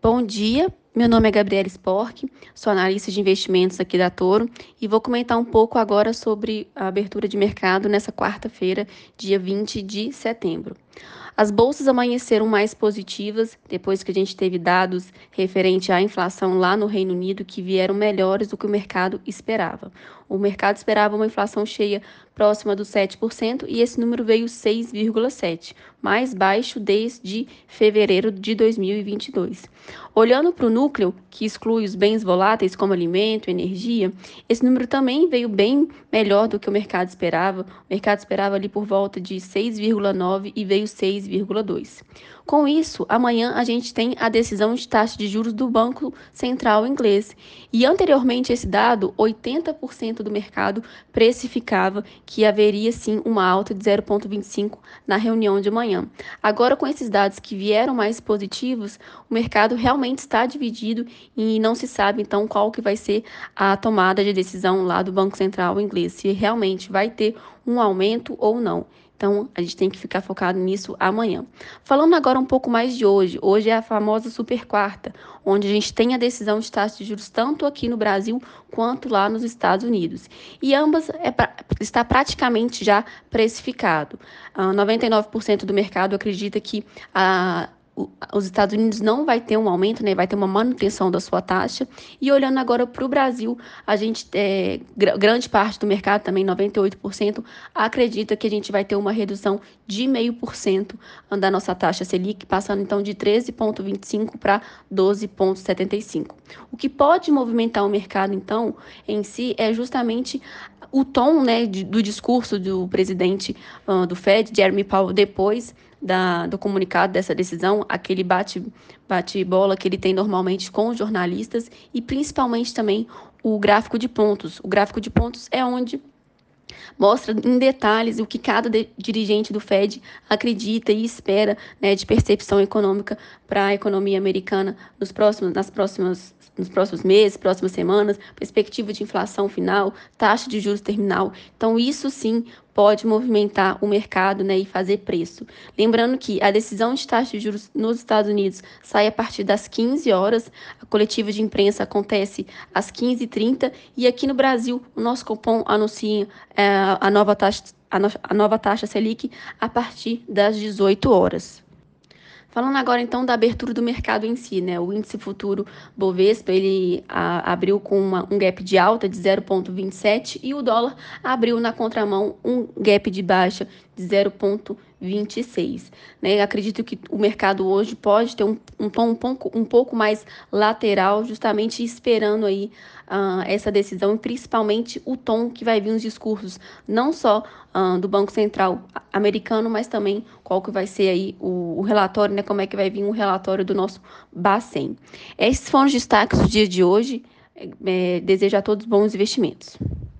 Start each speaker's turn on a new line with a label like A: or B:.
A: Bom dia, meu nome é Gabriela Spork, sou analista de investimentos aqui da Toro e vou comentar um pouco agora sobre a abertura de mercado nessa quarta-feira, dia 20 de setembro. As bolsas amanheceram mais positivas depois que a gente teve dados referente à inflação lá no Reino Unido que vieram melhores do que o mercado esperava. O mercado esperava uma inflação cheia próxima dos 7% e esse número veio 6,7, mais baixo desde fevereiro de 2022. Olhando para o núcleo, que exclui os bens voláteis como alimento, energia, esse número também veio bem melhor do que o mercado esperava. O mercado esperava ali por volta de 6,9 e veio 6,2. Com isso, amanhã a gente tem a decisão de taxa de juros do Banco Central inglês. E anteriormente esse dado, 80% do mercado precificava que haveria sim uma alta de 0,25 na reunião de amanhã. Agora, com esses dados que vieram mais positivos, o mercado realmente está dividido e não se sabe então qual que vai ser a tomada de decisão lá do Banco Central inglês, se realmente vai ter um aumento ou não. Então, a gente tem que ficar focado nisso amanhã. Falando agora um pouco mais de hoje, hoje é a famosa super quarta, onde a gente tem a decisão de taxa de juros tanto aqui no Brasil quanto lá nos Estados Unidos. E ambas é pra, está praticamente já precificado. Ah, 99% do mercado acredita que a os Estados Unidos não vai ter um aumento, né? Vai ter uma manutenção da sua taxa. E olhando agora para o Brasil, a gente é, grande parte do mercado, também 98%, acredita que a gente vai ter uma redução de meio por cento da nossa taxa Selic, passando então de 13,25 para 12,75. O que pode movimentar o mercado, então, em si, é justamente o tom né, do discurso do presidente uh, do Fed, Jeremy Powell, depois da, do comunicado dessa decisão, aquele bate-bola bate que ele tem normalmente com os jornalistas e principalmente também o gráfico de pontos. O gráfico de pontos é onde mostra em detalhes o que cada de, dirigente do Fed acredita e espera né, de percepção econômica para a economia americana nos próximos, nas próximas, nos próximos meses, próximas semanas, perspectiva de inflação final, taxa de juros terminal. Então, isso sim pode movimentar o mercado né, e fazer preço. Lembrando que a decisão de taxa de juros nos Estados Unidos sai a partir das 15 horas, a coletiva de imprensa acontece às 15h30 e aqui no Brasil o nosso cupom anuncia é, a, nova taxa, a, no, a nova taxa Selic a partir das 18 horas. Falando agora então da abertura do mercado em si, né? O índice futuro Bovespa, ele a, abriu com uma, um gap de alta de 0,27 e o dólar abriu na contramão um gap de baixa 0,26. Né? Acredito que o mercado hoje pode ter um, um tom um pouco, um pouco mais lateral, justamente esperando aí uh, essa decisão e principalmente o tom que vai vir os discursos, não só uh, do Banco Central americano, mas também qual que vai ser aí o, o, relatório, né? Como é que vai vir o relatório do nosso Bacen. Esses foram os destaques do dia de hoje. É, desejo a todos bons investimentos.